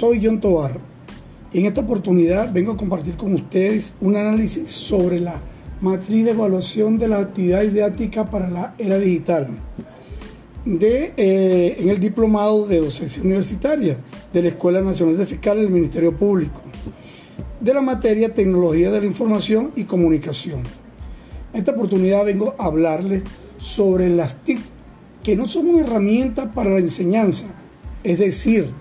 soy John Tobar. En esta oportunidad vengo a compartir con ustedes un análisis sobre la matriz de evaluación de la actividad didáctica para la era digital de, eh, en el diplomado de docencia universitaria de la Escuela Nacional de Fiscales del Ministerio Público de la materia Tecnología de la Información y Comunicación. En esta oportunidad vengo a hablarles sobre las TIC, que no son una herramienta para la enseñanza, es decir,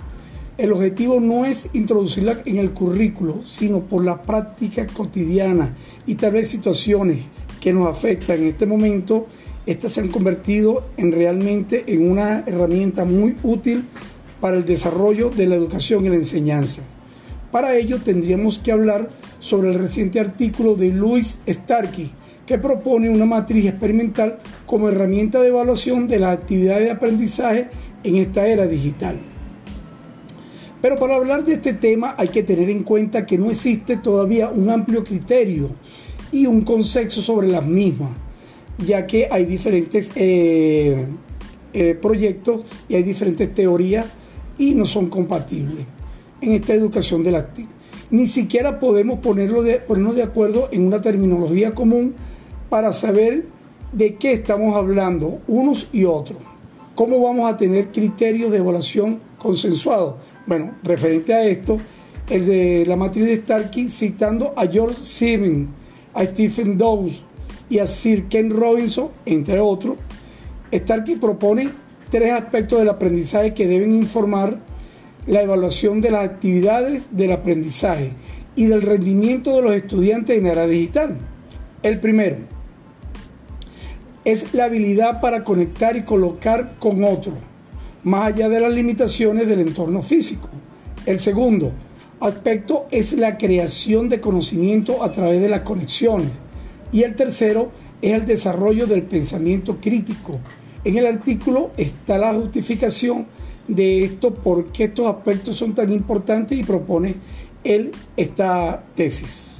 el objetivo no es introducirla en el currículo, sino por la práctica cotidiana y tal vez situaciones que nos afectan en este momento, estas se han convertido en realmente en una herramienta muy útil para el desarrollo de la educación y la enseñanza. Para ello tendríamos que hablar sobre el reciente artículo de Louis Starkey, que propone una matriz experimental como herramienta de evaluación de las actividades de aprendizaje en esta era digital. Pero para hablar de este tema hay que tener en cuenta que no existe todavía un amplio criterio y un consenso sobre las mismas, ya que hay diferentes eh, eh, proyectos y hay diferentes teorías y no son compatibles en esta educación de la TIC. Ni siquiera podemos ponerlo ponernos de acuerdo en una terminología común para saber de qué estamos hablando unos y otros. ¿Cómo vamos a tener criterios de evaluación consensuados? Bueno, referente a esto, el de la matriz de Starkey citando a George Siemens, a Stephen Dowes y a Sir Ken Robinson, entre otros, Starkey propone tres aspectos del aprendizaje que deben informar la evaluación de las actividades del aprendizaje y del rendimiento de los estudiantes en era digital. El primero es la habilidad para conectar y colocar con otros más allá de las limitaciones del entorno físico. El segundo aspecto es la creación de conocimiento a través de las conexiones. Y el tercero es el desarrollo del pensamiento crítico. En el artículo está la justificación de esto, por qué estos aspectos son tan importantes y propone él esta tesis.